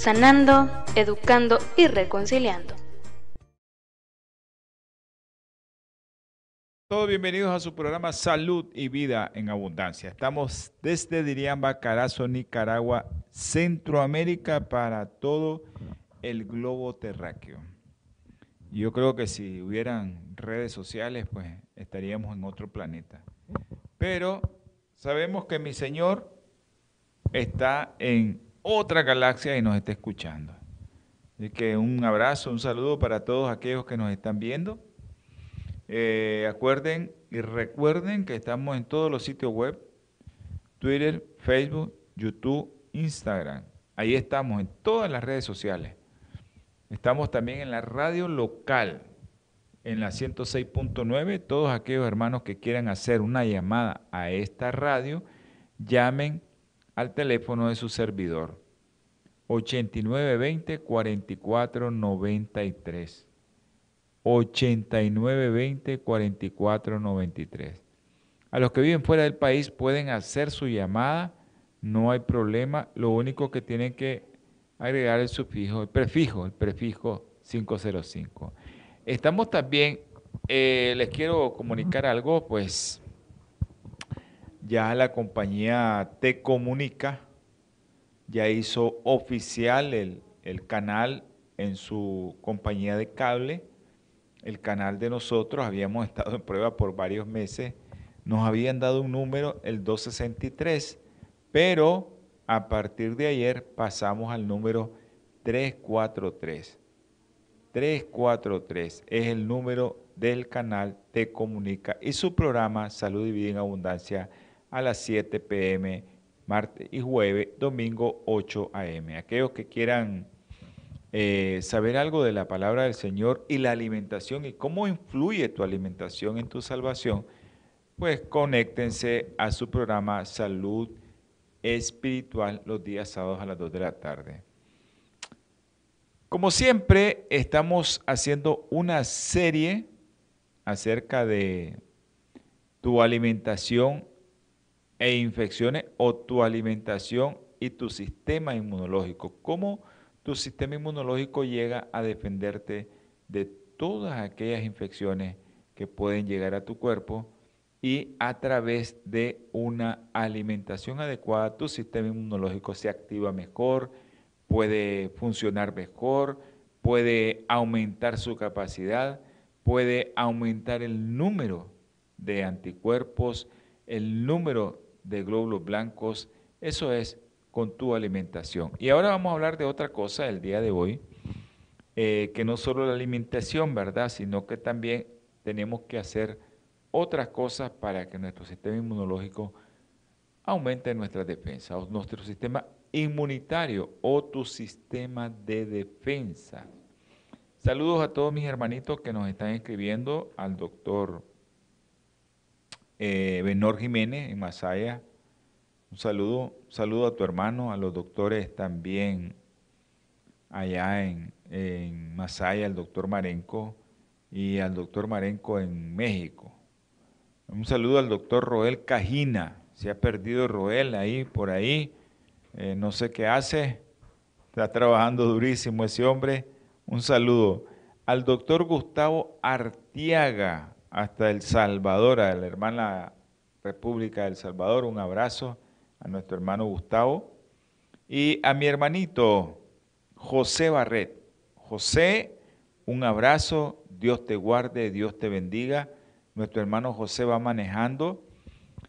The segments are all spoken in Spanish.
sanando, educando y reconciliando. Todos bienvenidos a su programa Salud y Vida en Abundancia. Estamos desde Diriamba, Carazo, Nicaragua, Centroamérica para todo el globo terráqueo. Yo creo que si hubieran redes sociales, pues estaríamos en otro planeta. Pero sabemos que mi Señor está en otra galaxia y nos está escuchando. Así que un abrazo, un saludo para todos aquellos que nos están viendo. Eh, acuerden y recuerden que estamos en todos los sitios web, Twitter, Facebook, YouTube, Instagram. Ahí estamos en todas las redes sociales. Estamos también en la radio local, en la 106.9. Todos aquellos hermanos que quieran hacer una llamada a esta radio, llamen al teléfono de su servidor. 8920 4493 8920 4493 A los que viven fuera del país pueden hacer su llamada, no hay problema, lo único que tienen que agregar el sufijo, el prefijo, el prefijo 505. Estamos también, eh, les quiero comunicar algo, pues ya la compañía Te Comunica ya hizo oficial el, el canal en su compañía de cable. El canal de nosotros, habíamos estado en prueba por varios meses, nos habían dado un número, el 263, pero a partir de ayer pasamos al número 343. 343 es el número del canal Te Comunica y su programa Salud y Vida en Abundancia a las 7 pm, martes y jueves, domingo 8 am. Aquellos que quieran eh, saber algo de la palabra del Señor y la alimentación y cómo influye tu alimentación en tu salvación, pues conéctense a su programa Salud Espiritual los días sábados a las 2 de la tarde. Como siempre, estamos haciendo una serie acerca de tu alimentación e infecciones o tu alimentación y tu sistema inmunológico. ¿Cómo tu sistema inmunológico llega a defenderte de todas aquellas infecciones que pueden llegar a tu cuerpo? Y a través de una alimentación adecuada, tu sistema inmunológico se activa mejor, puede funcionar mejor, puede aumentar su capacidad, puede aumentar el número de anticuerpos, el número de glóbulos blancos, eso es con tu alimentación. Y ahora vamos a hablar de otra cosa el día de hoy, eh, que no solo la alimentación, ¿verdad? Sino que también tenemos que hacer otras cosas para que nuestro sistema inmunológico aumente nuestra defensa, o nuestro sistema inmunitario o tu sistema de defensa. Saludos a todos mis hermanitos que nos están escribiendo, al doctor eh, Benor Jiménez en Masaya. Un saludo, saludo a tu hermano, a los doctores también allá en, en Masaya, al doctor Marenco y al doctor Marenco en México. Un saludo al doctor Roel Cajina. Se ha perdido Roel ahí, por ahí. Eh, no sé qué hace. Está trabajando durísimo ese hombre. Un saludo al doctor Gustavo Artiaga hasta El Salvador, a la hermana República del Salvador, un abrazo a nuestro hermano Gustavo y a mi hermanito José Barret. José, un abrazo, Dios te guarde, Dios te bendiga. Nuestro hermano José va manejando,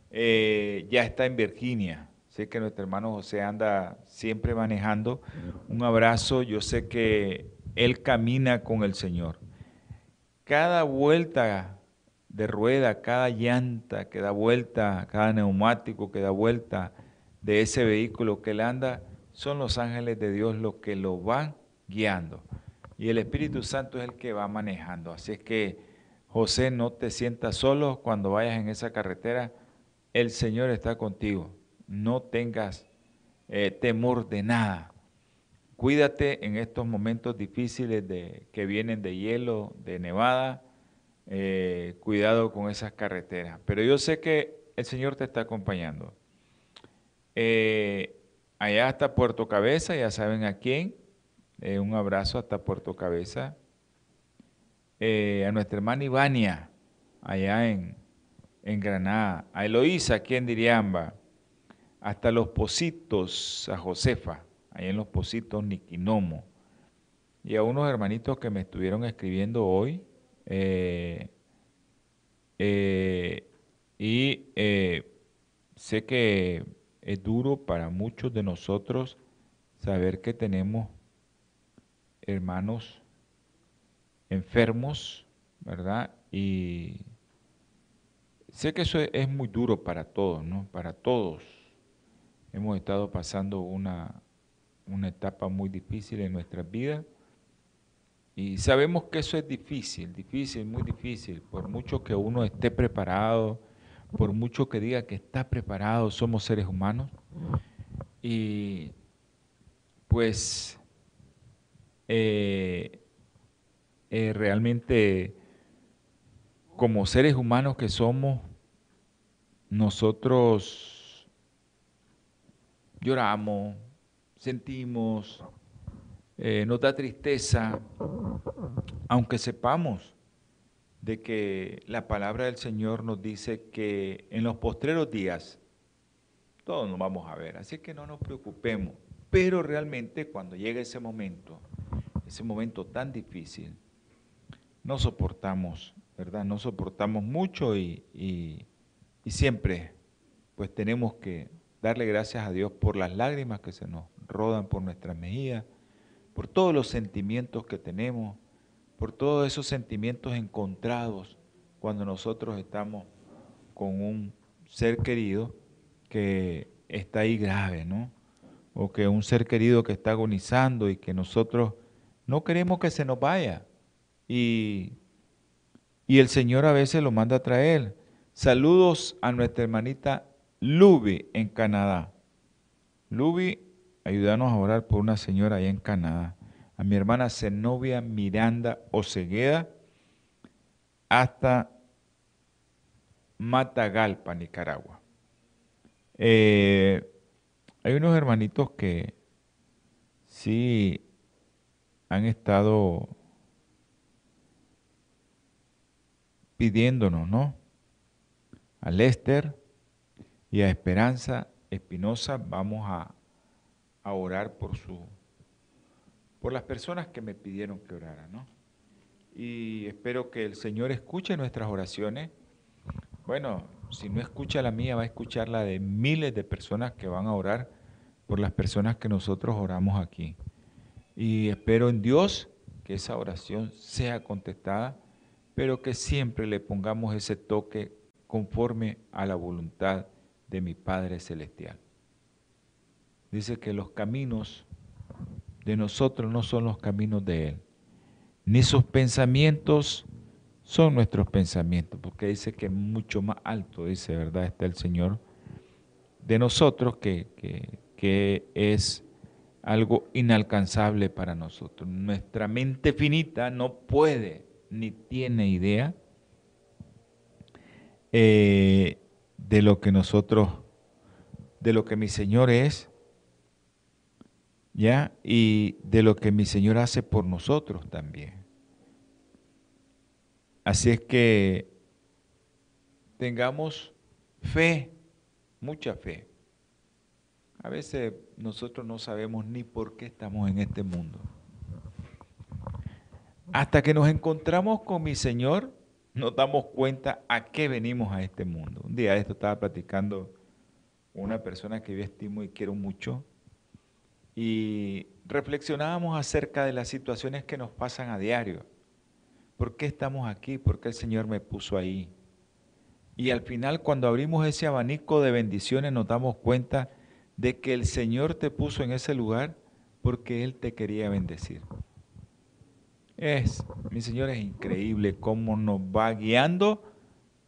eh, ya está en Virginia. Sé que nuestro hermano José anda siempre manejando. Un abrazo, yo sé que él camina con el Señor. Cada vuelta de rueda, cada llanta que da vuelta, cada neumático que da vuelta de ese vehículo que él anda, son los ángeles de Dios los que lo van guiando. Y el Espíritu Santo es el que va manejando. Así es que, José, no te sientas solo cuando vayas en esa carretera. El Señor está contigo. No tengas eh, temor de nada. Cuídate en estos momentos difíciles de, que vienen de hielo, de nevada. Eh, cuidado con esas carreteras. Pero yo sé que el Señor te está acompañando. Eh, allá hasta Puerto Cabeza, ya saben a quién. Eh, un abrazo hasta Puerto Cabeza. A nuestra hermana Ivania, allá en, en Granada. A Eloísa, aquí en Diriamba. Hasta Los Positos, a Josefa, allá en Los Positos, Niquinomo. Y a unos hermanitos que me estuvieron escribiendo hoy. Y sé que es duro para muchos de nosotros saber que tenemos hermanos enfermos, ¿verdad? Y sé que eso es muy duro para todos, ¿no? Para todos. Hemos estado pasando una, una etapa muy difícil en nuestras vidas y sabemos que eso es difícil, difícil, muy difícil, por mucho que uno esté preparado, por mucho que diga que está preparado, somos seres humanos. Y pues eh, eh, realmente como seres humanos que somos, nosotros lloramos, sentimos, eh, nos da tristeza, aunque sepamos de que la palabra del Señor nos dice que en los postreros días todos nos vamos a ver, así que no nos preocupemos. Pero realmente cuando llega ese momento, ese momento tan difícil, no soportamos, ¿verdad? No soportamos mucho y, y, siempre pues tenemos que darle gracias a Dios por las lágrimas que se nos rodan por nuestras mejillas, por todos los sentimientos que tenemos, por todos esos sentimientos encontrados cuando nosotros estamos con un ser querido que está ahí grave, ¿no? O que un ser querido que está agonizando y que nosotros no queremos que se nos vaya. Y, y el Señor a veces lo manda a traer. Saludos a nuestra hermanita Luby en Canadá. Luby, ayúdanos a orar por una señora allá en Canadá a mi hermana Zenobia Miranda Ocegueda hasta Matagalpa, Nicaragua. Eh, hay unos hermanitos que sí han estado pidiéndonos, ¿no? A Lester y a Esperanza Espinosa vamos a, a orar por su por las personas que me pidieron que orara, ¿no? Y espero que el Señor escuche nuestras oraciones. Bueno, si no escucha la mía, va a escuchar la de miles de personas que van a orar por las personas que nosotros oramos aquí. Y espero en Dios que esa oración sea contestada, pero que siempre le pongamos ese toque conforme a la voluntad de mi Padre Celestial. Dice que los caminos de nosotros no son los caminos de Él, ni sus pensamientos son nuestros pensamientos, porque dice que mucho más alto, dice, ¿verdad? Está el Señor de nosotros que, que es algo inalcanzable para nosotros. Nuestra mente finita no puede ni tiene idea eh, de lo que nosotros, de lo que mi Señor es ¿ya? Y de lo que mi Señor hace por nosotros también. Así es que tengamos fe, mucha fe. A veces nosotros no sabemos ni por qué estamos en este mundo. Hasta que nos encontramos con mi Señor, nos damos cuenta a qué venimos a este mundo. Un día esto estaba platicando una persona que yo estimo y quiero mucho, y reflexionábamos acerca de las situaciones que nos pasan a diario. ¿Por qué estamos aquí? ¿Por qué el Señor me puso ahí? Y al final, cuando abrimos ese abanico de bendiciones, nos damos cuenta de que el Señor te puso en ese lugar porque Él te quería bendecir. Es, mi Señor, es increíble cómo nos va guiando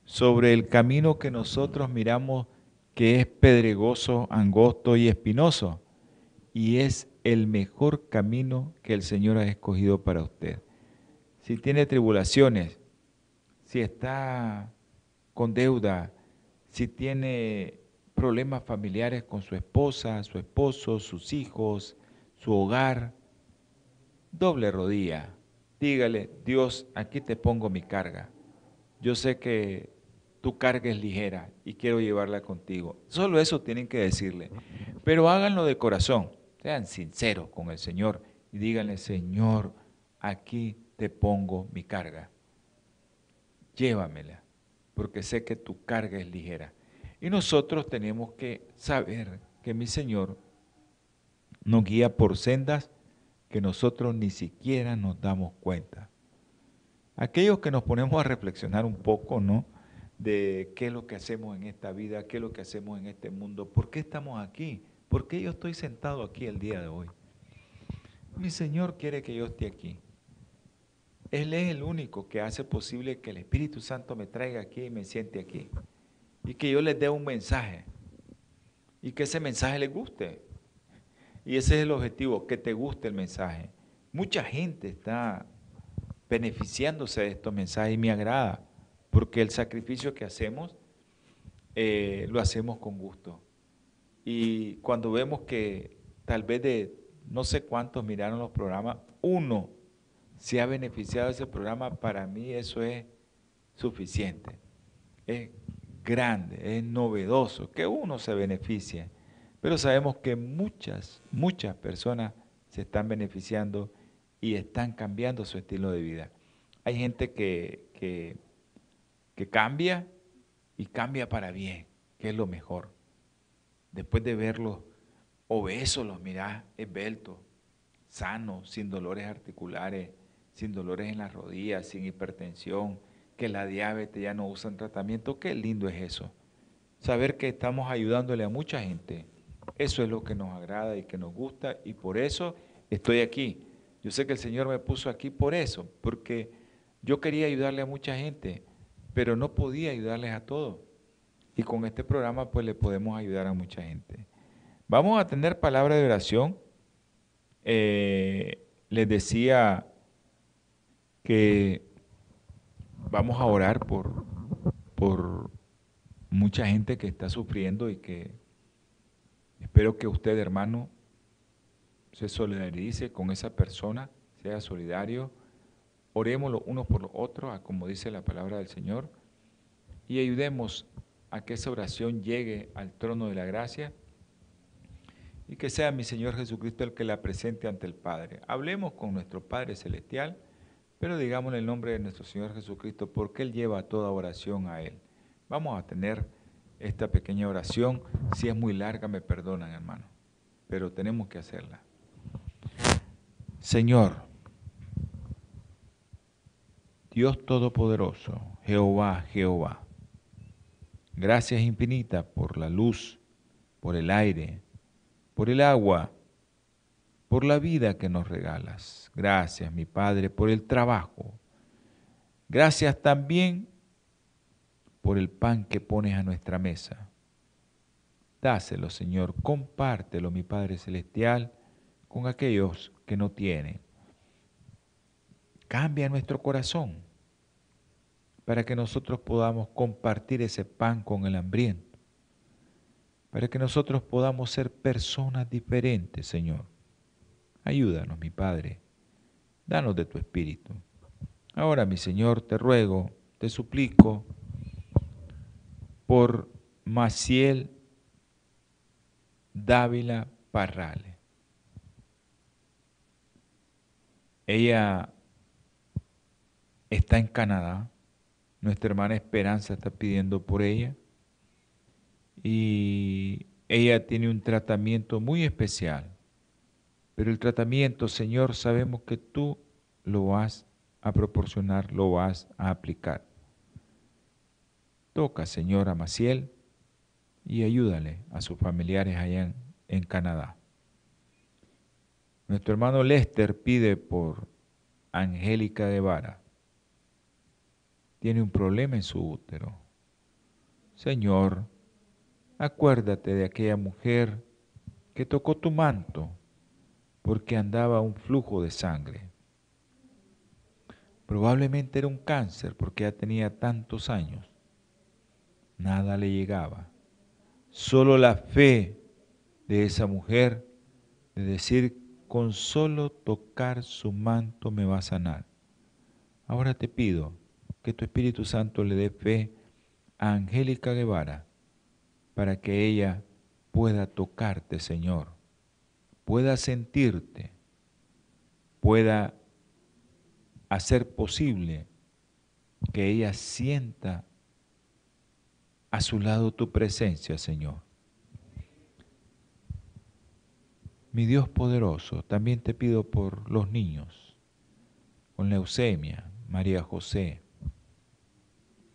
sobre el camino que nosotros miramos que es pedregoso, angosto y espinoso. Y es el mejor camino que el Señor ha escogido para usted. Si tiene tribulaciones, si está con deuda, si tiene problemas familiares con su esposa, su esposo, sus hijos, su hogar, doble rodilla. Dígale, Dios, aquí te pongo mi carga. Yo sé que tu carga es ligera y quiero llevarla contigo. Solo eso tienen que decirle. Pero háganlo de corazón, sean sinceros con el Señor y díganle, Señor, aquí te pongo mi carga. Llévamela, porque sé que tu carga es ligera. Y nosotros tenemos que saber que mi Señor nos guía por sendas que nosotros ni siquiera nos damos cuenta. Aquellos que nos ponemos a reflexionar un poco, ¿no? de qué es lo que hacemos en esta vida, qué es lo que hacemos en este mundo, por qué estamos aquí, por qué yo estoy sentado aquí el día de hoy. Mi Señor quiere que yo esté aquí. Él es el único que hace posible que el Espíritu Santo me traiga aquí y me siente aquí. Y que yo les dé un mensaje. Y que ese mensaje les guste. Y ese es el objetivo, que te guste el mensaje. Mucha gente está beneficiándose de estos mensajes y me agrada porque el sacrificio que hacemos eh, lo hacemos con gusto. Y cuando vemos que tal vez de no sé cuántos miraron los programas, uno se ha beneficiado de ese programa, para mí eso es suficiente. Es grande, es novedoso que uno se beneficie, pero sabemos que muchas, muchas personas se están beneficiando y están cambiando su estilo de vida. Hay gente que, que que cambia y cambia para bien, que es lo mejor. Después de verlos obesos, los mirás esbeltos, sanos, sin dolores articulares, sin dolores en las rodillas, sin hipertensión, que la diabetes ya no usan tratamiento, qué lindo es eso. Saber que estamos ayudándole a mucha gente, eso es lo que nos agrada y que nos gusta y por eso estoy aquí. Yo sé que el Señor me puso aquí por eso, porque yo quería ayudarle a mucha gente pero no podía ayudarles a todos. Y con este programa pues le podemos ayudar a mucha gente. Vamos a tener palabra de oración. Eh, les decía que vamos a orar por, por mucha gente que está sufriendo y que espero que usted, hermano, se solidarice con esa persona, sea solidario Oremos los unos por los otros, como dice la palabra del Señor, y ayudemos a que esa oración llegue al trono de la gracia y que sea mi Señor Jesucristo el que la presente ante el Padre. Hablemos con nuestro Padre Celestial, pero digamos en el nombre de nuestro Señor Jesucristo, porque Él lleva toda oración a Él. Vamos a tener esta pequeña oración. Si es muy larga, me perdonan, hermano, pero tenemos que hacerla. Señor, Dios Todopoderoso, Jehová, Jehová. Gracias infinitas por la luz, por el aire, por el agua, por la vida que nos regalas. Gracias, mi Padre, por el trabajo. Gracias también por el pan que pones a nuestra mesa. Dáselo, Señor, compártelo, mi Padre Celestial, con aquellos que no tienen cambia nuestro corazón para que nosotros podamos compartir ese pan con el hambriento, para que nosotros podamos ser personas diferentes, Señor. Ayúdanos, mi Padre, danos de tu Espíritu. Ahora, mi Señor, te ruego, te suplico por Maciel Dávila Parrales. Ella está en Canadá. Nuestra hermana Esperanza está pidiendo por ella. Y ella tiene un tratamiento muy especial. Pero el tratamiento, Señor, sabemos que tú lo vas a proporcionar, lo vas a aplicar. Toca, Señor, a Maciel y ayúdale a sus familiares allá en, en Canadá. Nuestro hermano Lester pide por Angélica Guevara. Tiene un problema en su útero. Señor, acuérdate de aquella mujer que tocó tu manto porque andaba un flujo de sangre. Probablemente era un cáncer porque ya tenía tantos años. Nada le llegaba. Solo la fe de esa mujer de decir, con solo tocar su manto me va a sanar. Ahora te pido que tu Espíritu Santo le dé fe a Angélica Guevara para que ella pueda tocarte, Señor, pueda sentirte, pueda hacer posible que ella sienta a su lado tu presencia, Señor. Mi Dios poderoso, también te pido por los niños con leucemia, María José,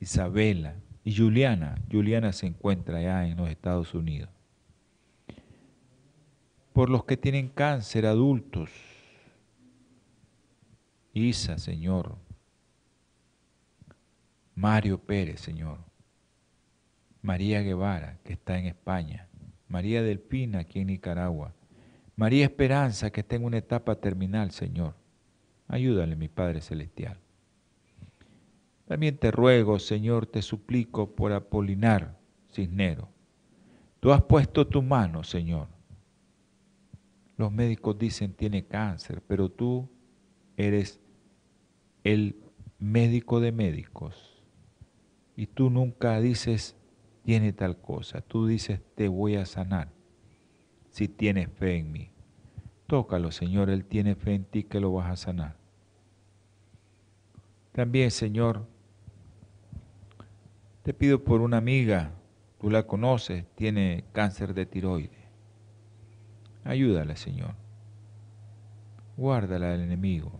Isabela y Juliana. Juliana se encuentra allá en los Estados Unidos. Por los que tienen cáncer adultos, Isa, Señor. Mario Pérez, Señor. María Guevara, que está en España. María Delpina, aquí en Nicaragua. María Esperanza, que está en una etapa terminal, Señor. Ayúdale, mi Padre Celestial. También te ruego, Señor, te suplico por Apolinar Cisnero. Tú has puesto tu mano, Señor. Los médicos dicen tiene cáncer, pero tú eres el médico de médicos. Y tú nunca dices tiene tal cosa. Tú dices te voy a sanar si tienes fe en mí. Tócalo, Señor, Él tiene fe en ti que lo vas a sanar. También, Señor, te pido por una amiga, tú la conoces, tiene cáncer de tiroides. Ayúdala, Señor. Guárdala del enemigo.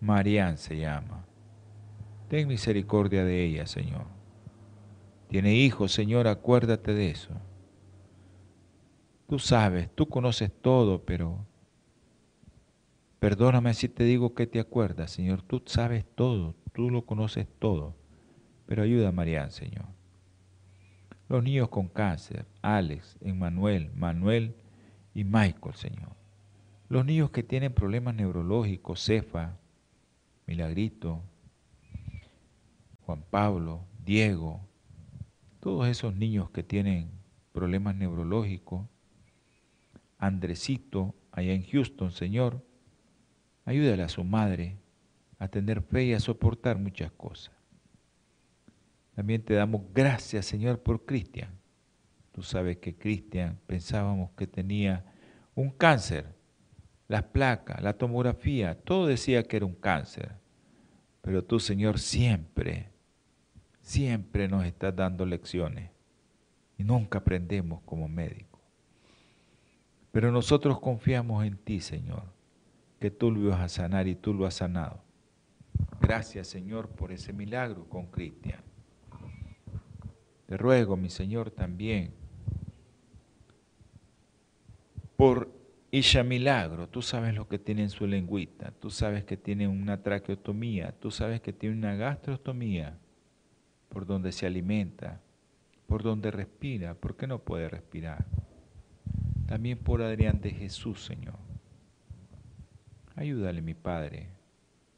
Marian se llama. Ten misericordia de ella, Señor. Tiene hijos, Señor, acuérdate de eso. Tú sabes, tú conoces todo, pero perdóname si te digo que te acuerdas, Señor. Tú sabes todo, tú lo conoces todo. Pero ayuda a Marian, Señor. Los niños con cáncer, Alex, Emmanuel, Manuel y Michael, Señor. Los niños que tienen problemas neurológicos, Cefa, Milagrito, Juan Pablo, Diego, todos esos niños que tienen problemas neurológicos, Andresito, allá en Houston, Señor, ayúdale a su madre a tener fe y a soportar muchas cosas. También te damos gracias, Señor, por Cristian. Tú sabes que Cristian pensábamos que tenía un cáncer. Las placas, la tomografía, todo decía que era un cáncer. Pero tú, Señor, siempre, siempre nos estás dando lecciones y nunca aprendemos como médicos. Pero nosotros confiamos en ti, Señor, que tú lo ibas a sanar y tú lo has sanado. Gracias, Señor, por ese milagro con Cristian. Te ruego, mi Señor, también por Isha Milagro. Tú sabes lo que tiene en su lengüita. Tú sabes que tiene una traqueotomía. Tú sabes que tiene una gastrostomía por donde se alimenta, por donde respira. ¿Por qué no puede respirar? También por Adrián de Jesús, Señor. Ayúdale, mi Padre,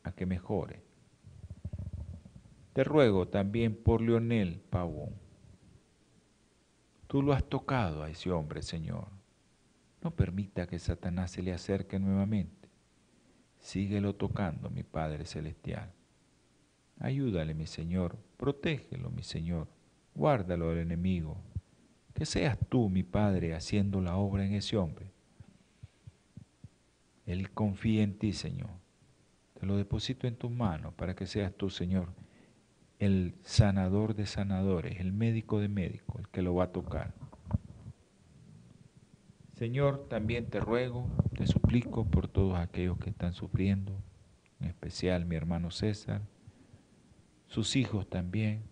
a que mejore. Te ruego también por Leonel Pavón. Tú lo has tocado a ese hombre, Señor. No permita que Satanás se le acerque nuevamente. Síguelo tocando, mi Padre Celestial. Ayúdale, mi Señor. Protégelo, mi Señor. Guárdalo del enemigo que seas tú, mi Padre, haciendo la obra en ese hombre. Él confía en ti, Señor. Te lo deposito en tus manos para que seas tú, Señor, el sanador de sanadores, el médico de médicos, el que lo va a tocar. Señor, también te ruego, te suplico por todos aquellos que están sufriendo, en especial mi hermano César, sus hijos también,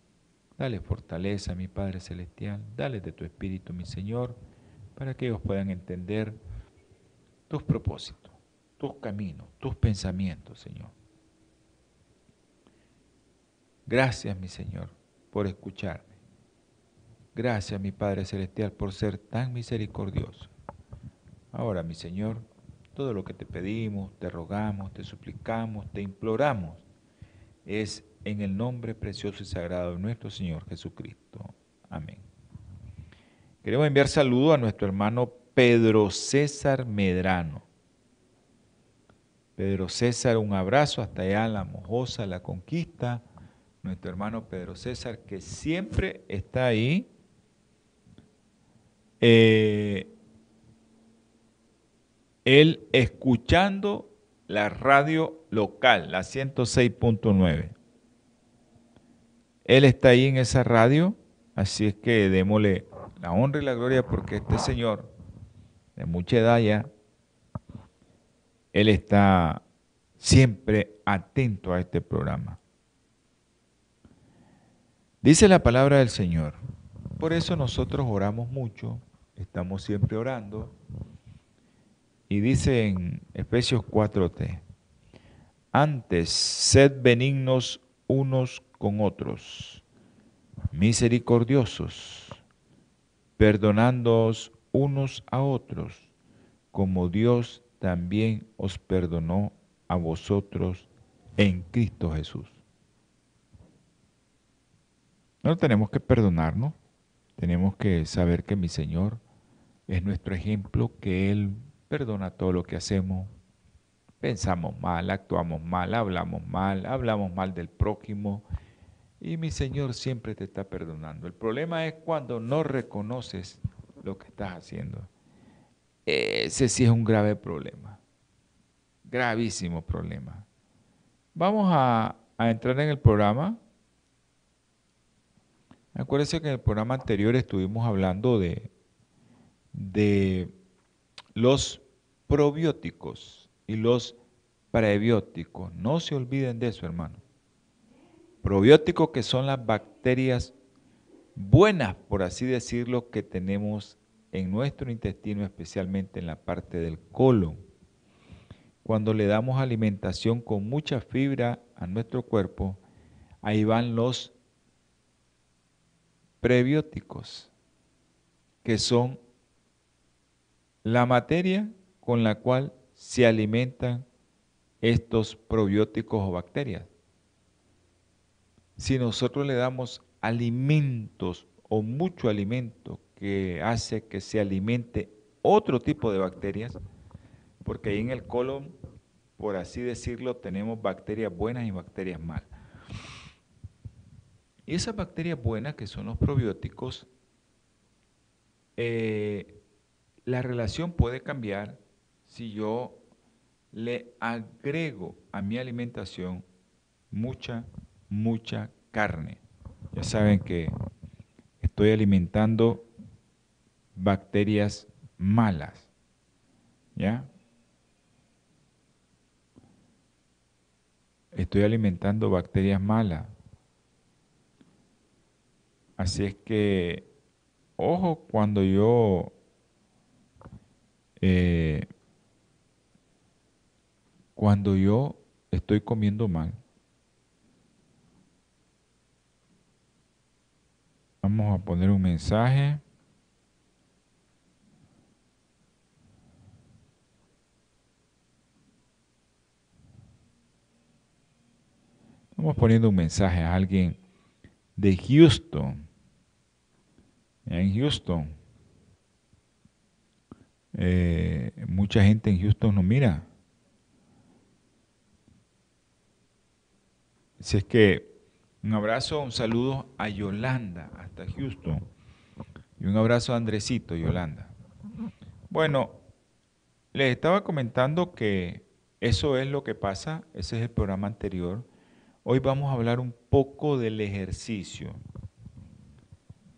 Dale fortaleza, mi Padre Celestial, dale de tu Espíritu, mi Señor, para que ellos puedan entender tus propósitos, tus caminos, tus pensamientos, Señor. Gracias, mi Señor, por escucharme. Gracias, mi Padre Celestial, por ser tan misericordioso. Ahora, mi Señor, todo lo que te pedimos, te rogamos, te suplicamos, te imploramos, es en el nombre precioso y sagrado de nuestro Señor Jesucristo. Amén. Queremos enviar saludo a nuestro hermano Pedro César Medrano. Pedro César, un abrazo hasta allá la Mojosa, la Conquista. Nuestro hermano Pedro César, que siempre está ahí. Eh, él escuchando la radio local, la 106.9. Él está ahí en esa radio, así es que démosle la honra y la gloria porque este señor, de mucha edad ya, él está siempre atento a este programa. Dice la palabra del Señor. Por eso nosotros oramos mucho, estamos siempre orando. Y dice en Efesios 4:t, antes sed benignos unos con otros, misericordiosos, perdonándoos unos a otros, como Dios también os perdonó a vosotros en Cristo Jesús. No tenemos que perdonarnos, tenemos que saber que mi Señor es nuestro ejemplo, que Él perdona todo lo que hacemos, pensamos mal, actuamos mal, hablamos mal, hablamos mal del prójimo, y mi Señor siempre te está perdonando. El problema es cuando no reconoces lo que estás haciendo. Ese sí es un grave problema. Gravísimo problema. Vamos a, entrar en el programa. Acuérdense que en el programa anterior estuvimos hablando de, de los probióticos y los prebióticos. No se olviden de eso, hermano. Probióticos que son las bacterias buenas, por así decirlo, que tenemos en nuestro intestino, especialmente en la parte del colon. Cuando le damos alimentación con mucha fibra a nuestro cuerpo, ahí van los prebióticos, que son la materia con la cual se alimentan estos probióticos o bacterias si nosotros le damos alimentos o mucho alimento que hace que se alimente otro tipo de bacterias, porque ahí en el colon, por así decirlo, tenemos bacterias buenas y bacterias malas. Y esas bacterias buenas, que son los probióticos, eh, la relación puede cambiar si yo le agrego a mi alimentación mucha mucha carne. Ya saben que estoy alimentando bacterias malas. ¿Ya? Estoy alimentando bacterias malas. Así es que, ojo, cuando yo eh, cuando yo estoy comiendo mal, Vamos a poner un mensaje. Estamos poniendo un mensaje a alguien de Houston. En Houston. Eh, mucha gente en Houston nos mira. Si es que un abrazo, un saludo a Yolanda hasta Houston. Y un abrazo a Andresito, Yolanda. Bueno, les estaba comentando que eso es lo que pasa, ese es el programa anterior. Hoy vamos a hablar un poco del ejercicio,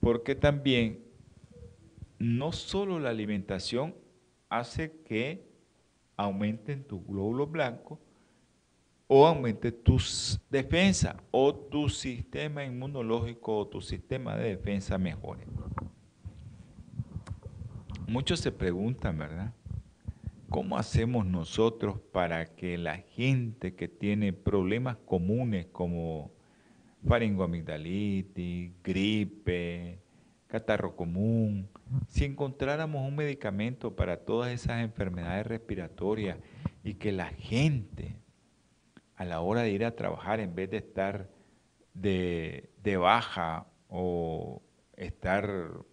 porque también no solo la alimentación hace que aumenten tus glóbulos blancos, o aumente tu defensa o tu sistema inmunológico o tu sistema de defensa mejore. muchos se preguntan, ¿verdad? ¿Cómo hacemos nosotros para que la gente que tiene problemas comunes como faringoamigdalitis, gripe, catarro común, si encontráramos un medicamento para todas esas enfermedades respiratorias y que la gente a la hora de ir a trabajar, en vez de estar de, de baja o estar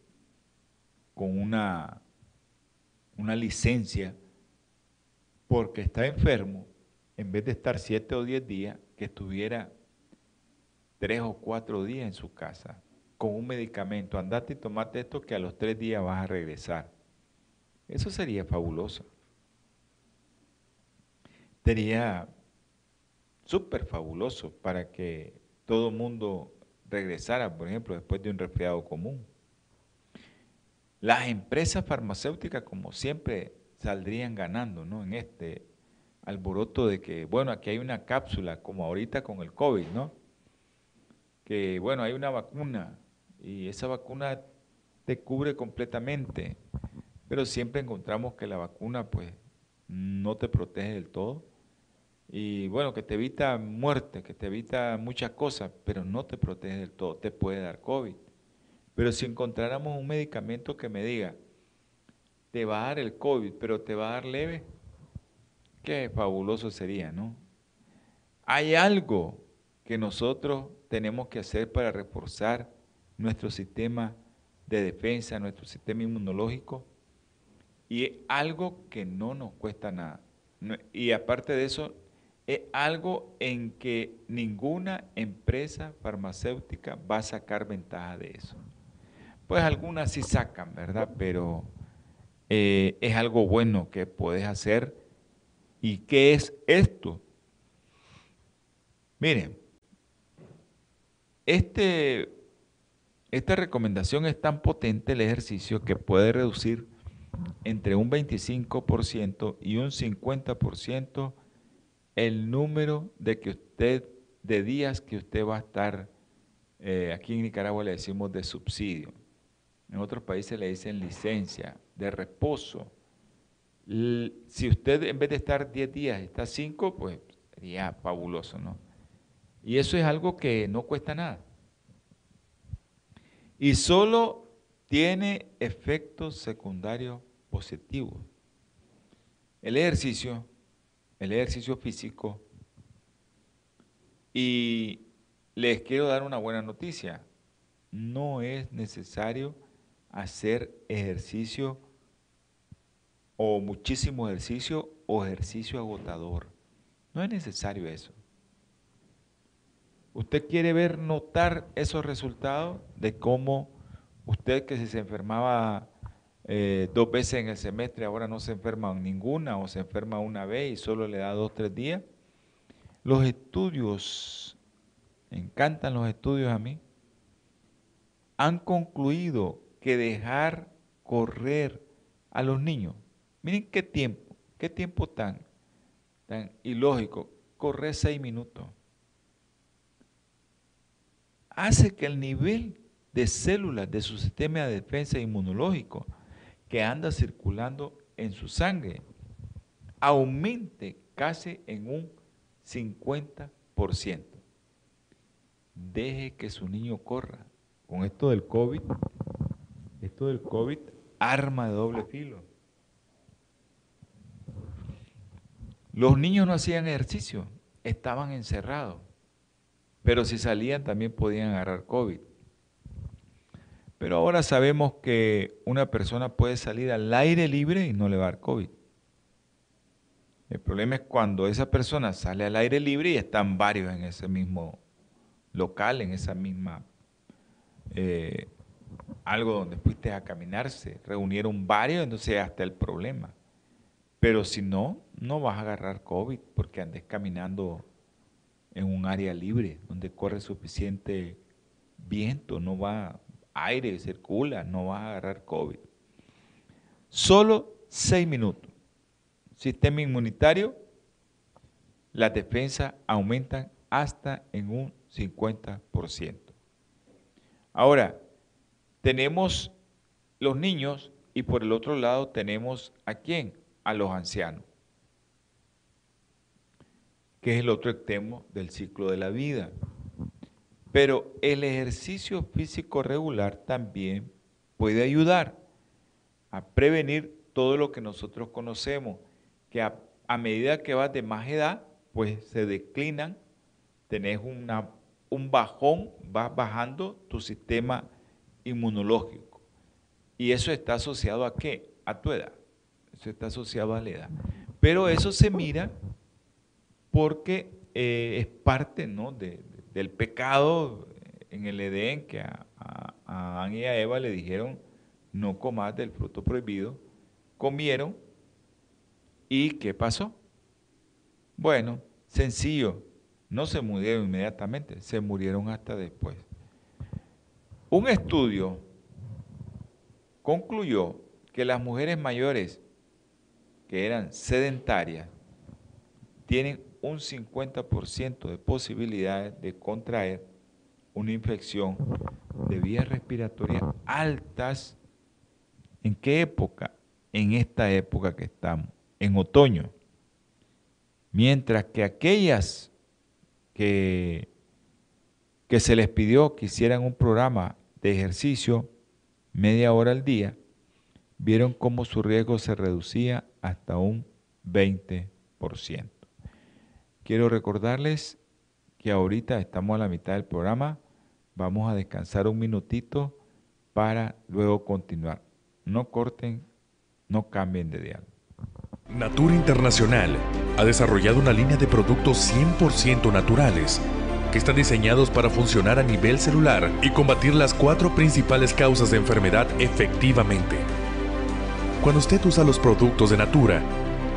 con una, una licencia porque está enfermo, en vez de estar siete o diez días, que estuviera tres o cuatro días en su casa con un medicamento. Andate y tomate esto que a los tres días vas a regresar. Eso sería fabuloso. Sería súper fabuloso para que todo el mundo regresara, por ejemplo, después de un resfriado común. Las empresas farmacéuticas, como siempre, saldrían ganando ¿no? en este alboroto de que, bueno, aquí hay una cápsula, como ahorita con el COVID, ¿no? Bueno, hay una vacuna y esa vacuna te cubre completamente, pero siempre encontramos que la vacuna, pues, no te protege del todo y bueno, que te evita muerte, que te evita muchas cosas, pero no te protege del todo, te puede dar COVID. Pero si encontráramos un medicamento que me diga, te va a dar el COVID, pero te va a dar leve, qué fabuloso sería, ¿no? Hay algo que nosotros tenemos que hacer para reforzar nuestro sistema de defensa, nuestro sistema inmunológico, y algo que no nos cuesta nada. Y aparte de eso, es algo en que ninguna empresa farmacéutica va a sacar ventaja de eso. Pues algunas sí sacan, ¿verdad? Pero eh, es algo bueno que puedes hacer. ¿Y qué es esto? Miren, este, esta recomendación es tan potente el ejercicio que puede reducir entre un 25% y un 50% el número de que usted, de días que usted va a estar, eh, aquí en Nicaragua le decimos de subsidio, en otros países le dicen licencia, de reposo. si usted en vez de estar 10 días está 5, pues sería fabuloso, ¿no? Y eso es algo que no cuesta nada. Y solo tiene efectos secundarios positivos. El ejercicio el ejercicio físico. Y les quiero dar una buena noticia. No es necesario hacer ejercicio o muchísimo ejercicio o ejercicio agotador. No es necesario eso. Usted quiere ver, notar esos resultados de cómo usted que se enfermaba eh, dos veces en el semestre, ahora no se enferma ninguna o se enferma una vez y solo le da dos, tres días. Los estudios, me encantan los estudios a mí, han concluido que dejar correr a los niños, miren qué tiempo, qué tiempo tan, tan ilógico, correr seis minutos, hace que el nivel de células de su sistema de defensa inmunológico que anda circulando en su sangre aumente casi en un 50%. Deje que su niño corra. Con esto del COVID, esto del COVID, arma de doble filo. Los niños no hacían ejercicio, estaban encerrados, pero si salían también podían agarrar COVID. Pero ahora sabemos que una persona puede salir al aire libre y no le va a dar COVID. El problema es cuando esa persona sale al aire libre y están varios en ese mismo local, en esa misma eh, algo donde fuiste a caminar, se reunieron varios, entonces hasta el problema. Pero si no, no vas a agarrar COVID porque andes caminando en un área libre donde corre suficiente viento, no va, aire circula, no vas a agarrar COVID. Solo seis minutos. Sistema inmunitario, las defensas aumentan hasta en un 50%. Ahora, tenemos los niños y por el otro lado tenemos a quién? A los ancianos, que es el otro extremo del ciclo de la vida. Pero el ejercicio físico regular también puede ayudar a prevenir todo lo que nosotros conocemos, que a, medida que vas de más edad, pues se declinan, tenés una, un bajón, vas bajando tu sistema inmunológico. Y eso está asociado a qué? A tu edad. Eso está asociado a la edad. Pero eso se mira porque eh, es parte ¿no? del pecado en el Edén que a, a, a Adán y a Eva le dijeron no comas del fruto prohibido. Comieron y ¿qué pasó? Bueno, sencillo, no se murieron inmediatamente, se murieron hasta después. Un estudio concluyó que las mujeres mayores que eran sedentarias tienen un 50% de posibilidades de contraer una infección de vías respiratorias altas. ¿En qué época? En esta época que estamos, en otoño. Mientras que aquellas que, que se les pidió que hicieran un programa de ejercicio media hora al día, vieron cómo su riesgo se reducía hasta un 20%. Quiero recordarles que ahorita estamos a la mitad del programa, vamos a descansar un minutito para luego continuar. No corten, no cambien de diálogo. Natura Internacional ha desarrollado una línea de productos 100% naturales que están diseñados para funcionar a nivel celular y combatir las cuatro principales causas de enfermedad efectivamente. Cuando usted usa los productos de Natura,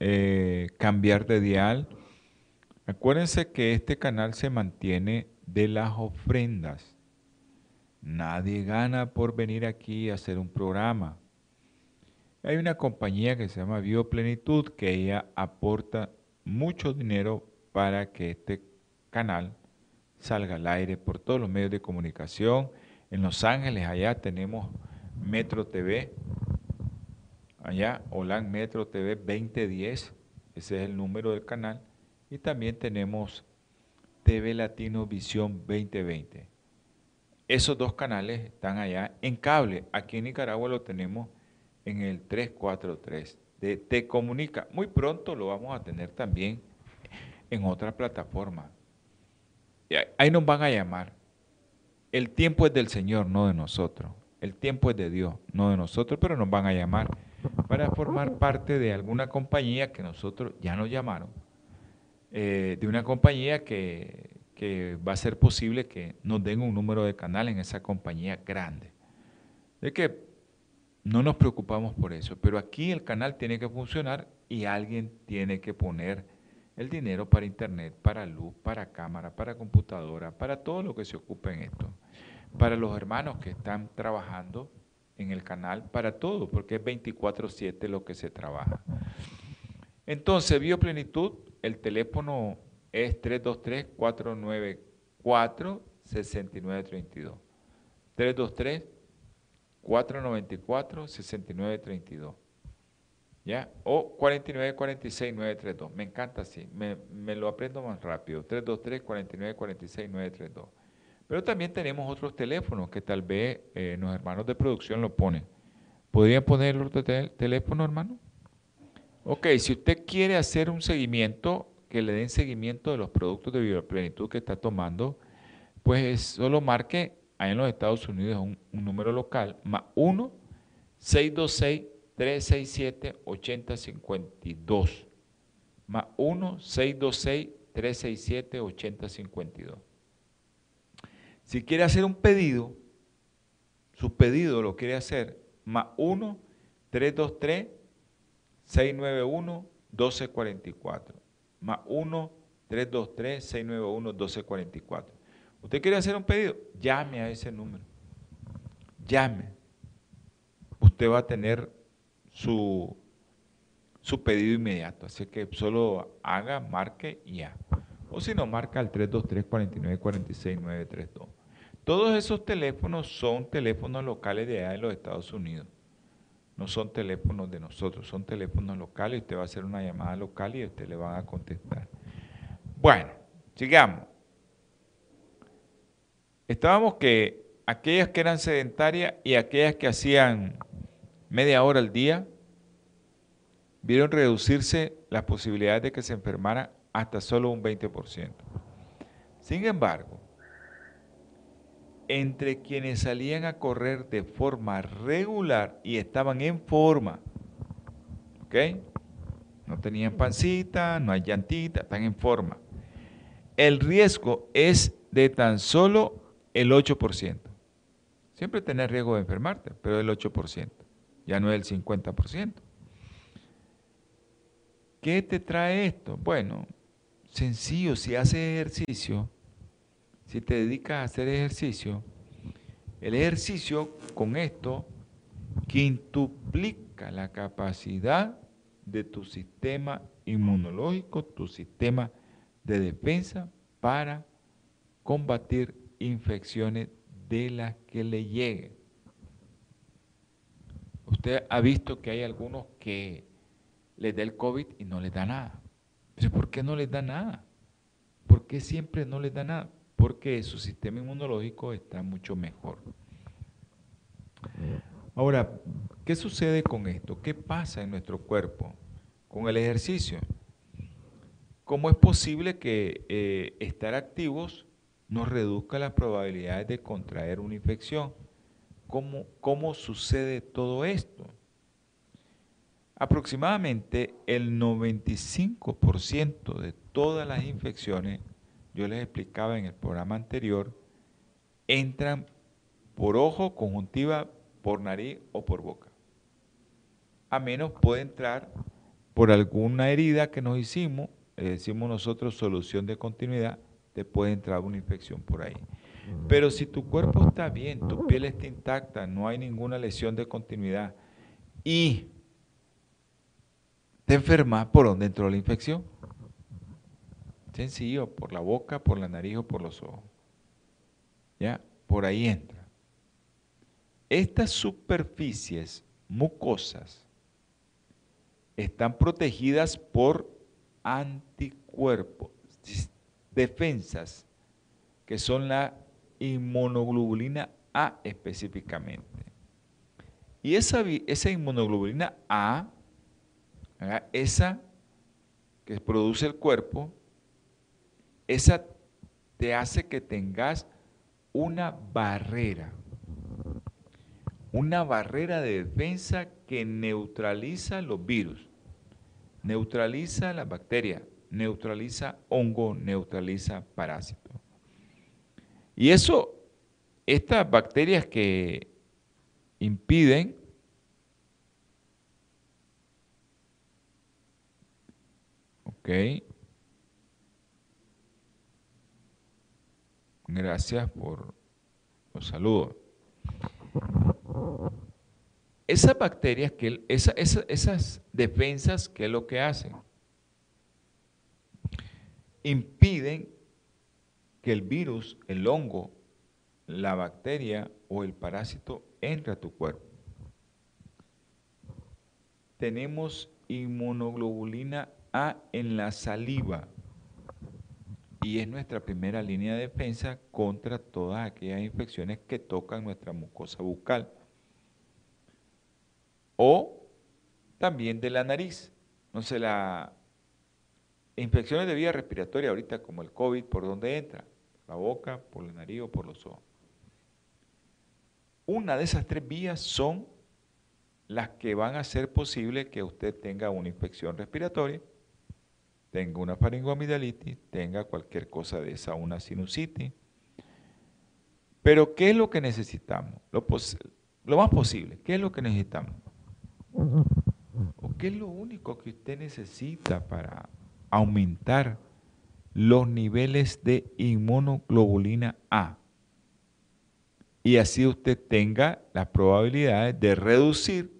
eh, cambiar de dial. Acuérdense que este canal se mantiene de las ofrendas. Nadie gana por venir aquí a hacer un programa. Hay una compañía que se llama Bioplenitud que ella aporta mucho dinero para que este canal salga al aire por todos los medios de comunicación. En Los Ángeles allá tenemos Metro TV, allá Holan Metro TV 2010, ese es el número del canal, y también tenemos TV Latino Visión 2020. Esos dos canales están allá en cable. Aquí en Nicaragua lo tenemos en el 343 de Te Comunica. Muy pronto lo vamos a tener también en otra plataforma. Ahí nos van a llamar. El tiempo es del Señor, no de nosotros. El tiempo es de Dios, no de nosotros, pero nos van a llamar para formar parte de alguna compañía que nosotros ya nos llamaron, eh, de una compañía que, va a ser posible que nos den un número de canal en esa compañía grande. De que no nos preocupamos por eso, pero aquí el canal tiene que funcionar y alguien tiene que poner el dinero para internet, para luz, para cámara, para computadora, para todo lo que se ocupe en esto. Para los hermanos que están trabajando en el canal para todo, porque es 24/7 lo que se trabaja. Entonces, Bioplenitud, el teléfono es 323-494-6932. 323-494-6932. ¿Ya? O 4946-932. Me encanta así. Me, lo aprendo más rápido. 323-4946-932. Pero también tenemos otros teléfonos que tal vez eh, los hermanos de producción lo ponen. ¿Podrían poner el otro teléfono, hermano? Ok, si usted quiere hacer un seguimiento, que le den seguimiento de los productos de bioplenitud que está tomando, pues solo marque ahí en los Estados Unidos un, un número local, más 1 626 367 8052. Más 1 626 367 8052. Si quiere hacer un pedido, su pedido lo quiere hacer más 1 323-691-1244. Más 1-323-691-1244. ¿Usted quiere hacer un pedido? Llame a ese número. Llame. Usted va a tener su, su pedido inmediato. Así que solo haga, marque y ya. O si no, marca al 323-4946-932. Todos esos teléfonos son teléfonos locales de allá de los Estados Unidos. No son teléfonos de nosotros, son teléfonos locales. Usted va a hacer una llamada local y usted le van a contestar. Bueno, sigamos. Estábamos que aquellas que eran sedentarias y aquellas que hacían media hora al día, vieron reducirse las posibilidades de que se enfermara hasta solo un 20%. Sin embargo, entre quienes salían a correr de forma regular y estaban en forma, ¿ok? No tenían pancita, no hay llantita, están en forma. El riesgo es de tan solo el 8%. Siempre tenés riesgo de enfermarte, pero el 8%, ya no es el 50%. ¿Qué te trae esto? Bueno, sencillo, si haces ejercicio, si te dedicas a hacer ejercicio, el ejercicio con esto quintuplica la capacidad de tu sistema inmunológico, tu sistema de defensa para combatir infecciones de las que le lleguen. Usted ha visto que hay algunos que les da el COVID y no les da nada. ¿por qué no les da nada? ¿Por qué siempre no les da nada? Porque su sistema inmunológico está mucho mejor. Ahora, ¿qué sucede con esto? ¿Qué pasa en nuestro cuerpo con el ejercicio? ¿Cómo es posible que eh, estar activos nos reduzca las probabilidades de contraer una infección? ¿Cómo, ¿Cómo sucede todo esto? Aproximadamente el 95% de todas las infecciones yo les explicaba en el programa anterior, entran por ojo, conjuntiva, por nariz o por boca. A menos puede entrar por alguna herida que nos hicimos, le decimos nosotros solución de continuidad, te puede entrar una infección por ahí. Pero si tu cuerpo está bien, tu piel está intacta, no hay ninguna lesión de continuidad y te enfermas, ¿por dónde entró la infección? Sencillo, por la boca, por la nariz o por los ojos. ¿Ya? Por ahí entra. Estas superficies mucosas están protegidas por anticuerpos, defensas, que son la inmunoglobulina A específicamente. Y esa, esa inmunoglobulina A, esa que produce el cuerpo, esa te hace que tengas una barrera, una barrera de defensa que neutraliza los virus, neutraliza la bacteria, neutraliza hongo, neutraliza parásitos. Y eso, estas bacterias que impiden ok, Gracias por los saludos. Esas bacterias, que, esas defensas, ¿qué es lo que hacen? Impiden que el virus, el hongo, la bacteria o el parásito entre a tu cuerpo. Tenemos inmunoglobulina A en la saliva y es nuestra primera línea de defensa contra todas aquellas infecciones que tocan nuestra mucosa bucal. O también de la nariz. No sé, las infecciones de vía respiratoria ahorita como el COVID, ¿por dónde entra? la boca, por la nariz o por los ojos. Una de esas tres vías son las que van a hacer posible que usted tenga una infección respiratoria tenga una faringoamidalitis, tenga cualquier cosa de esa, una sinusitis. Pero ¿qué es lo que necesitamos? Lo, lo más posible, ¿qué es lo que necesitamos? ¿O qué es lo único que usted necesita para aumentar los niveles de inmunoglobulina A? Y así usted tenga las probabilidades de reducir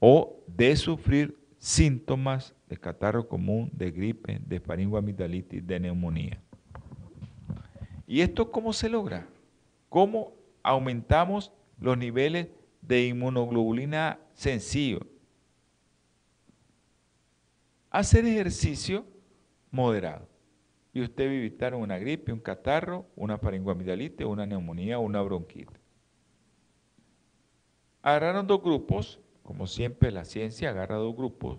o de sufrir síntomas de catarro común, de gripe, de faringoamigdalitis, de neumonía. ¿Y esto cómo se logra? ¿Cómo aumentamos los niveles de inmunoglobulina sencillo? Hacer ejercicio moderado. Y usted va a evitar una gripe, un catarro, una faringoamigdalitis, una neumonía una bronquitis. Agarraron dos grupos, como siempre la ciencia agarra dos grupos.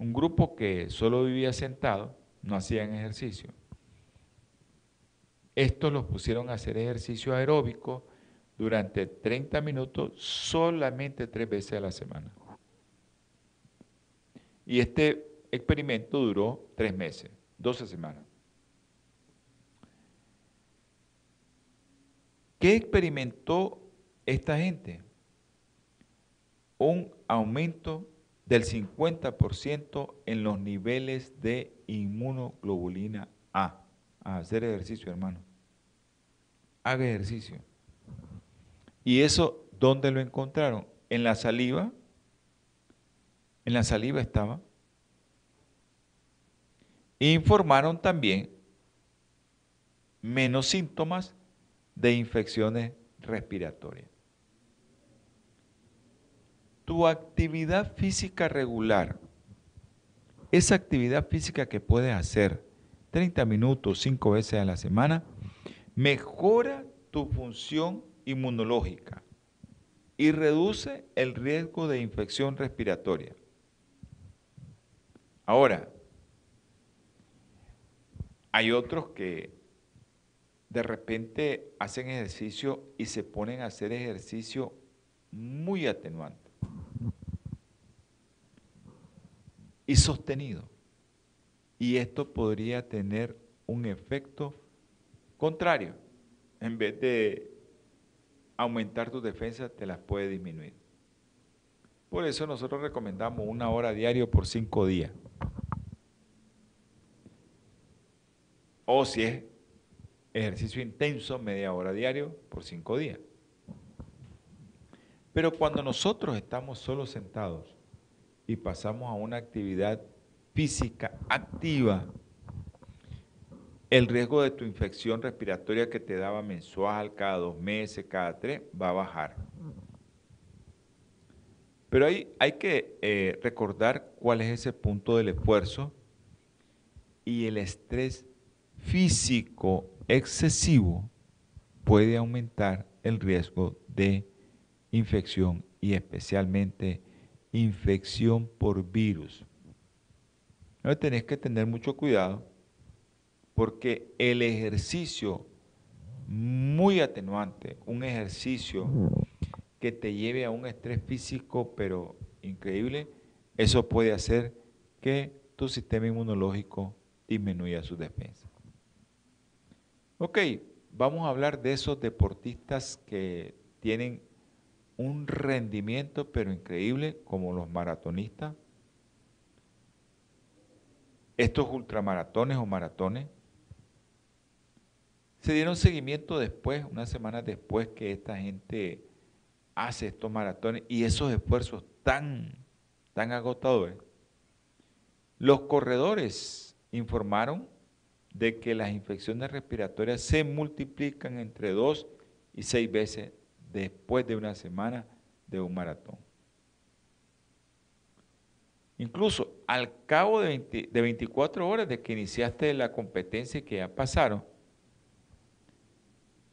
Un grupo que solo vivía sentado, no hacían ejercicio. Estos los pusieron a hacer ejercicio aeróbico durante 30 minutos solamente tres veces a la semana. Y este experimento duró tres meses, 12 semanas. ¿Qué experimentó esta gente? Un aumento del 50% en los niveles de inmunoglobulina A. A hacer ejercicio, hermano. Haga ejercicio. ¿Y eso dónde lo encontraron? En la saliva. En la saliva estaba. Informaron también menos síntomas de infecciones respiratorias. Tu actividad física regular, esa actividad física que puedes hacer 30 minutos, 5 veces a la semana, mejora tu función inmunológica y reduce el riesgo de infección respiratoria. Ahora, hay otros que de repente hacen ejercicio y se ponen a hacer ejercicio muy atenuante y sostenido. Y esto podría tener un efecto contrario. En vez de aumentar tus defensas, te las puede disminuir. Por eso nosotros recomendamos una hora diario por cinco días. O si es ejercicio intenso, media hora diario por cinco días. Pero cuando nosotros estamos solo sentados y pasamos a una actividad física activa, el riesgo de tu infección respiratoria que te daba mensual, cada dos meses, cada tres, va a bajar. Pero hay, hay que eh, recordar cuál es ese punto del esfuerzo y el estrés físico excesivo puede aumentar el riesgo de infección y especialmente infección por virus. No tenés que tener mucho cuidado porque el ejercicio muy atenuante, un ejercicio que te lleve a un estrés físico pero increíble, eso puede hacer que tu sistema inmunológico disminuya su defensa. Ok, vamos a hablar de esos deportistas que tienen un rendimiento pero increíble como los maratonistas. Estos ultramaratones o maratones se dieron seguimiento después, unas semanas después que esta gente hace estos maratones y esos esfuerzos tan, tan agotadores. Los corredores informaron de que las infecciones respiratorias se multiplican entre dos y seis veces después de una semana de un maratón. Incluso al cabo de, de 24 horas de que iniciaste la competencia que ya pasaron,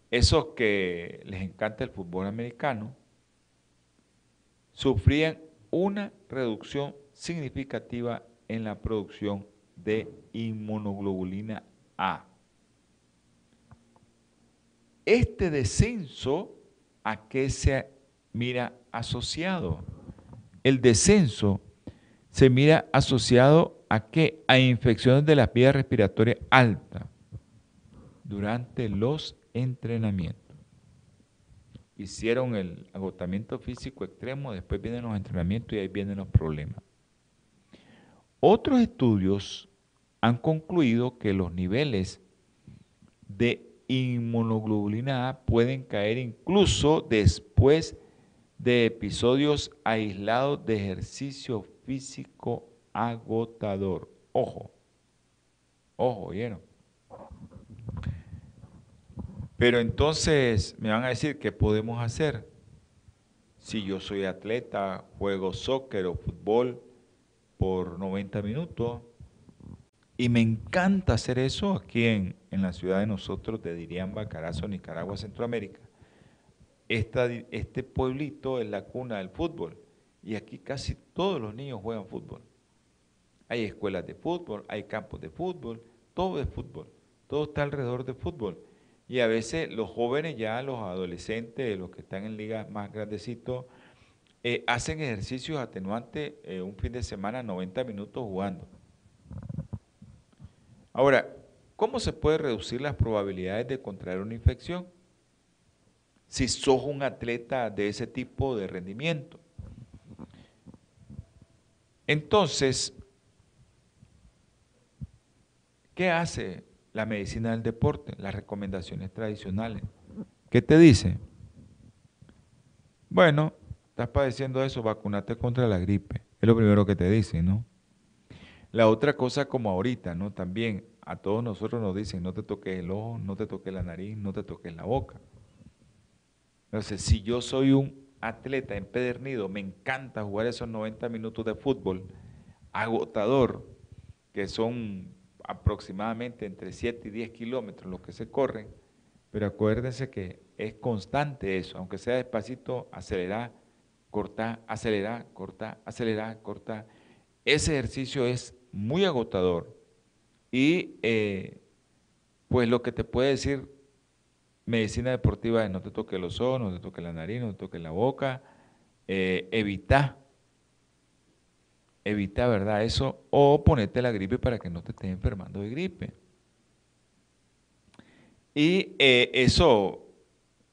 esos que les encanta el fútbol americano, sufrían una reducción significativa en la producción de inmunoglobulina A. Este descenso, ¿a qué se mira asociado? El descenso se mira asociado a qué? A infecciones de la vías respiratoria alta durante los entrenamiento. hicieron el agotamiento físico extremo, después vienen los entrenamientos y ahí vienen los problemas. Otros estudios han concluido que los niveles de inmunoglobulina pueden caer incluso después de episodios aislados de ejercicio físico agotador. Ojo, ojo, ¿oyeron? Pero entonces me van a decir, ¿qué podemos hacer? Si yo soy atleta, juego soccer o fútbol por 90 minutos, y me encanta hacer eso aquí en, la ciudad de nosotros, de Diriamba, Carazo, Nicaragua, Centroamérica. este pueblito es la cuna del fútbol y aquí casi todos los niños juegan fútbol. Hay escuelas de fútbol, hay campos de fútbol, todo es fútbol, todo está alrededor de fútbol. Y a veces los jóvenes ya, los adolescentes, los que están en ligas más grandecitos, eh, hacen ejercicios atenuantes eh, un fin de semana, 90 minutos jugando. Ahora, ¿cómo se puede reducir las probabilidades de contraer una infección? Si sos un atleta de ese tipo de rendimiento. Entonces, ¿qué hace la medicina del deporte? Las recomendaciones tradicionales. ¿Qué te dice? Bueno, estás padeciendo eso, vacunate contra la gripe. Es lo primero que te dicen, ¿no? La otra cosa como ahorita, ¿no? También a todos nosotros nos dicen, no te toques el ojo, no te toques la nariz, no te toques la boca. Entonces, si yo soy un atleta empedernido, me encanta jugar esos 90 minutos de fútbol agotador, que son aproximadamente entre 7 y 10 kilómetros los que se corren, pero acuérdense que es constante eso, aunque sea despacito, acelerar, cortar, acelerar, cortar, acelerar, cortar. Ese ejercicio es muy agotador y eh, pues lo que te puede decir medicina deportiva es no te toque los ojos, no te toque la nariz, no te toque la boca, eh, evita, evita, ¿verdad? Eso, o ponete la gripe para que no te estés enfermando de gripe. Y eh, eso,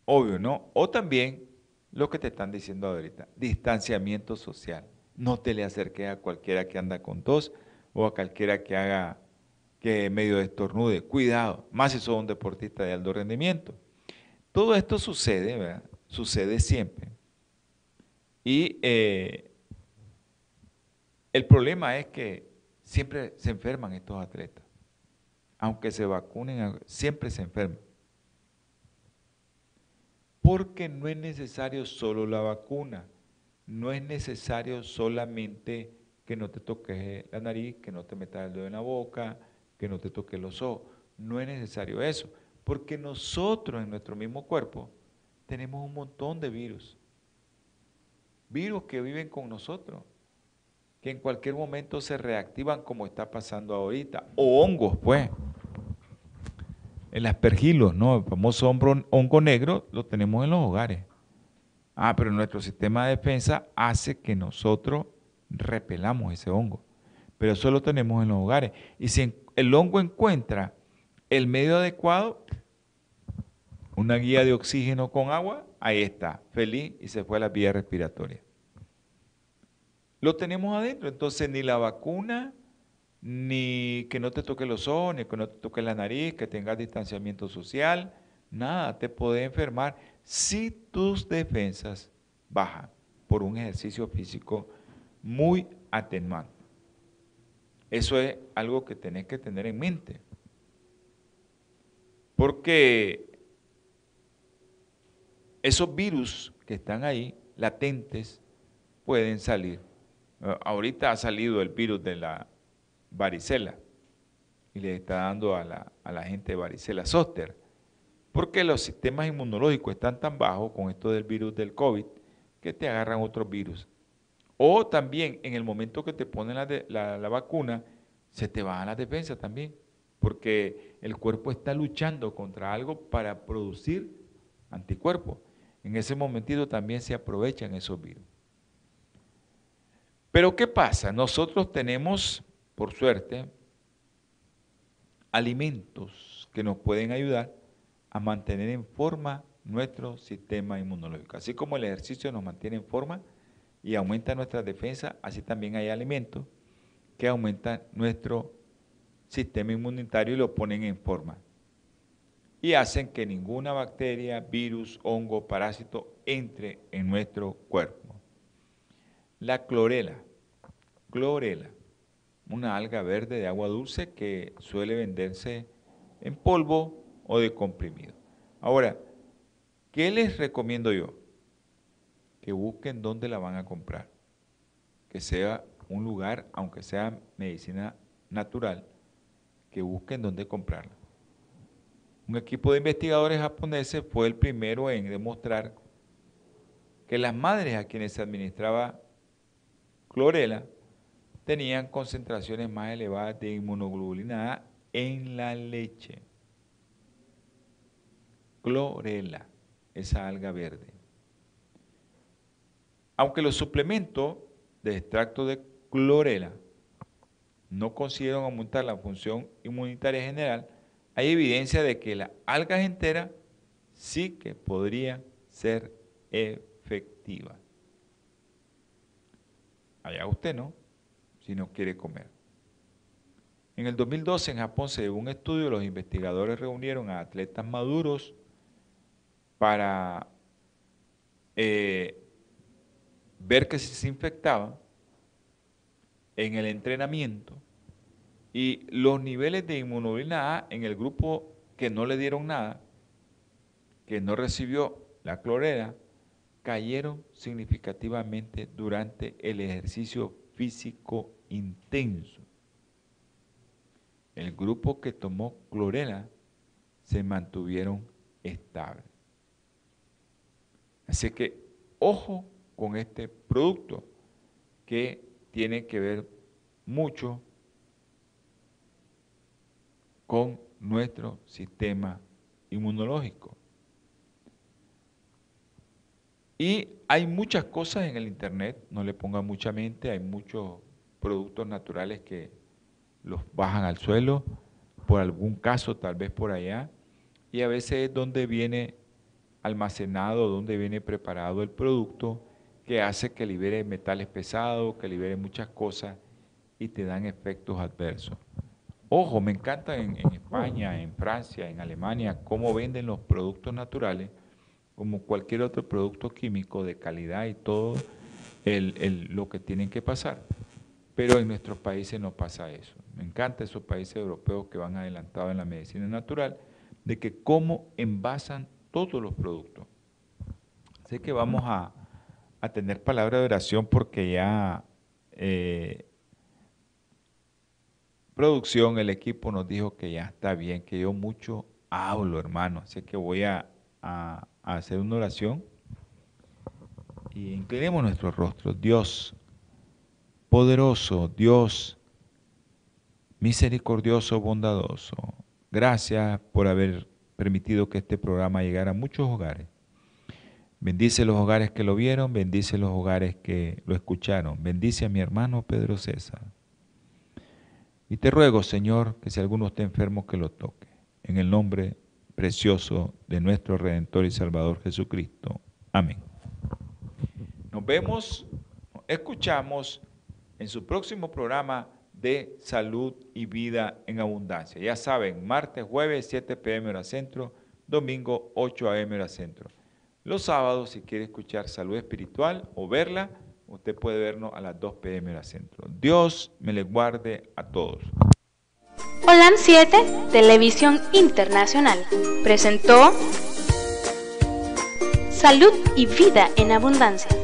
obvio, ¿no? O también lo que te están diciendo ahorita, distanciamiento social. No te le acerques a cualquiera que anda con tos o a cualquiera que haga que medio estornude. Cuidado, más si sos un deportista de alto rendimiento. Todo esto sucede, ¿verdad? Sucede siempre. Y eh, el problema es que siempre se enferman estos atletas. Aunque se vacunen, siempre se enferman. Porque no es necesario solo la vacuna. No es necesario solamente que no te toques la nariz, que no te metas el dedo en la boca, que no te toque los ojos. No es necesario eso, porque nosotros en nuestro mismo cuerpo tenemos un montón de virus. Virus que viven con nosotros, que en cualquier momento se reactivan como está pasando ahorita. O hongos, pues. El aspergilos, ¿no? El famoso hongo negro lo tenemos en los hogares. Ah, pero nuestro sistema de defensa hace que nosotros repelamos ese hongo. Pero eso lo tenemos en los hogares. Y si el hongo encuentra el medio adecuado, una guía de oxígeno con agua, ahí está, feliz y se fue a la vía respiratoria. Lo tenemos adentro, entonces ni la vacuna, ni que no te toque los ojos, ni que no te toque la nariz, que tengas distanciamiento social, nada, te puede enfermar si tus defensas bajan por un ejercicio físico muy atenuante. Eso es algo que tenés que tener en mente. Porque esos virus que están ahí, latentes, pueden salir. Ah, ahorita ha salido el virus de la varicela y le está dando a la, gente de varicela zóster. Porque los sistemas inmunológicos están tan bajos con esto del virus del COVID que te agarran otros virus. O también en el momento que te ponen la, vacuna, se te bajan las defensas también, porque el cuerpo está luchando contra algo para producir anticuerpos. En ese momentito también se aprovechan esos virus. Pero ¿qué pasa? Nosotros tenemos, por suerte, alimentos que nos pueden ayudar a mantener en forma nuestro sistema inmunológico. Así como el ejercicio nos mantiene en forma y aumenta nuestra defensa, así también hay alimentos que aumentan nuestro sistema inmunitario y lo ponen en forma. Y hacen que ninguna bacteria, virus, hongo, parásito entre en nuestro cuerpo. La clorela. Clorela, una alga verde de agua dulce que suele venderse en polvo o de comprimido. Ahora, ¿qué les recomiendo yo? Que busquen dónde la van a comprar. Que sea un lugar, aunque sea medicina natural, que busquen dónde comprarla. Un equipo de investigadores japoneses fue el primero en demostrar que las madres a quienes se administraba clorela tenían concentraciones más elevadas de inmunoglobulina A en la leche. Clorela, esa alga verde. Aunque los suplementos de extracto de clorela no consiguieron aumentar la función inmunitaria general, hay evidencia de que la alga entera sí que podría ser efectiva. Allá usted, ¿no? Si no quiere comer. En el 2012 en Japón se dio un estudio, los investigadores reunieron a atletas maduros para eh, ver que se infectaban en el entrenamiento y los niveles de inmunoglobulina A en el grupo que no le dieron nada, que no recibió la clorera, cayeron significativamente durante el ejercicio físico intenso. El grupo que tomó clorela se mantuvieron estables. Así que ojo con este producto que tiene que ver mucho con nuestro sistema inmunológico. Y hay muchas cosas en el Internet, no le ponga mucha mente, hay muchos productos naturales que los bajan al suelo, por algún caso, tal vez por allá, y a veces es donde viene almacenado, donde viene preparado el producto que hace que libere metales pesados, que libere muchas cosas y te dan efectos adversos. Ojo, me encanta en, España, en Francia, en Alemania, cómo venden los productos naturales, como cualquier otro producto químico de calidad y todo lo que tienen que pasar. Pero en nuestros países no pasa eso. Me encanta esos países europeos que van adelantados en la medicina natural, de que cómo envasan todos los productos. Así que vamos a, tener palabra de oración porque ya eh, producción, el equipo nos dijo que ya está bien, que yo mucho hablo, hermano. Así que voy a, a hacer una oración y inclinemos nuestro rostro. Dios, poderoso, Dios, misericordioso, bondadoso, gracias por haber permitido que este programa llegara a muchos hogares. Bendice los hogares que lo vieron, bendice los hogares que lo escucharon. Bendice a mi hermano Pedro César. Y te ruego, Señor, que si alguno está enfermo, que lo toque. En el nombre precioso de nuestro Redentor y Salvador Jesucristo. Amén. Nos vemos, escuchamos en su próximo programa de salud y vida en abundancia. Ya saben, martes, jueves, 7 pm hora centro, domingo, 8 am hora centro. Los sábados, si quiere escuchar salud espiritual o verla, usted puede vernos a las 2 pm hora centro. Dios me le guarde a todos. Holan 7, Televisión Internacional, presentó Salud y Vida en Abundancia.